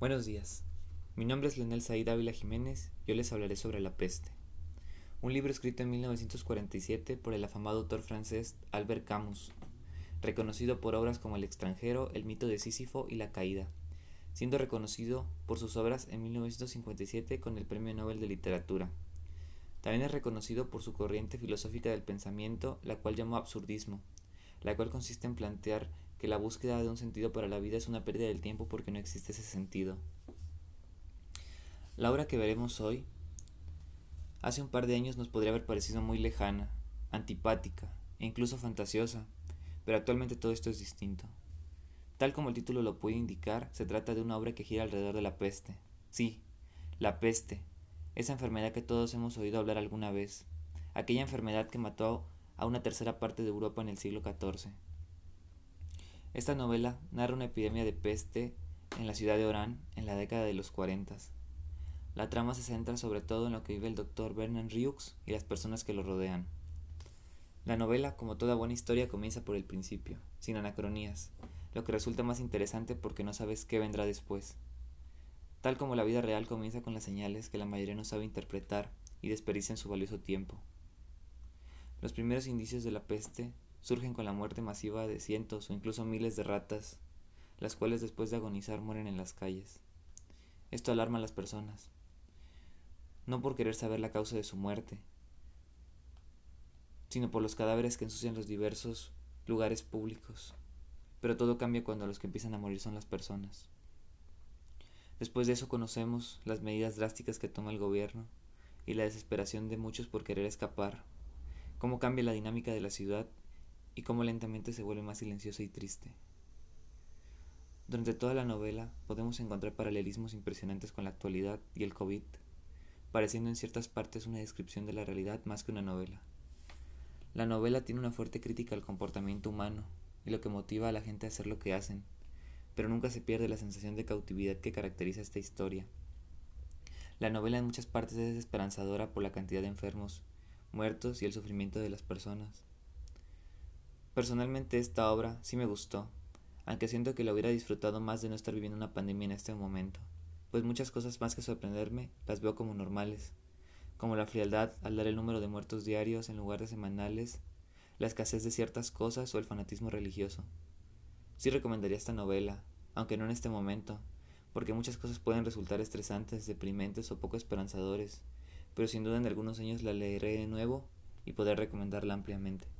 Buenos días. Mi nombre es Leonel Said Ávila Jiménez y hoy les hablaré sobre La peste. Un libro escrito en 1947 por el afamado autor francés Albert Camus, reconocido por obras como El extranjero, El mito de Sísifo y La caída, siendo reconocido por sus obras en 1957 con el Premio Nobel de Literatura. También es reconocido por su corriente filosófica del pensamiento, la cual llamó absurdismo, la cual consiste en plantear que la búsqueda de un sentido para la vida es una pérdida del tiempo porque no existe ese sentido. La obra que veremos hoy, hace un par de años nos podría haber parecido muy lejana, antipática e incluso fantasiosa, pero actualmente todo esto es distinto. Tal como el título lo puede indicar, se trata de una obra que gira alrededor de la peste. Sí, la peste, esa enfermedad que todos hemos oído hablar alguna vez, aquella enfermedad que mató a una tercera parte de Europa en el siglo XIV. Esta novela narra una epidemia de peste en la ciudad de Orán en la década de los 40. La trama se centra sobre todo en lo que vive el doctor Bernard Riux y las personas que lo rodean. La novela, como toda buena historia, comienza por el principio, sin anacronías, lo que resulta más interesante porque no sabes qué vendrá después. Tal como la vida real comienza con las señales que la mayoría no sabe interpretar y desperdician su valioso tiempo. Los primeros indicios de la peste surgen con la muerte masiva de cientos o incluso miles de ratas, las cuales después de agonizar mueren en las calles. Esto alarma a las personas, no por querer saber la causa de su muerte, sino por los cadáveres que ensucian los diversos lugares públicos. Pero todo cambia cuando los que empiezan a morir son las personas. Después de eso conocemos las medidas drásticas que toma el gobierno y la desesperación de muchos por querer escapar, cómo cambia la dinámica de la ciudad y cómo lentamente se vuelve más silenciosa y triste. Durante toda la novela podemos encontrar paralelismos impresionantes con la actualidad y el COVID, pareciendo en ciertas partes una descripción de la realidad más que una novela. La novela tiene una fuerte crítica al comportamiento humano y lo que motiva a la gente a hacer lo que hacen, pero nunca se pierde la sensación de cautividad que caracteriza esta historia. La novela en muchas partes es desesperanzadora por la cantidad de enfermos, muertos y el sufrimiento de las personas. Personalmente esta obra sí me gustó, aunque siento que la hubiera disfrutado más de no estar viviendo una pandemia en este momento, pues muchas cosas más que sorprenderme las veo como normales, como la frialdad al dar el número de muertos diarios en lugar de semanales, la escasez de ciertas cosas o el fanatismo religioso. Sí recomendaría esta novela, aunque no en este momento, porque muchas cosas pueden resultar estresantes, deprimentes o poco esperanzadores, pero sin duda en algunos años la leeré de nuevo y podré recomendarla ampliamente.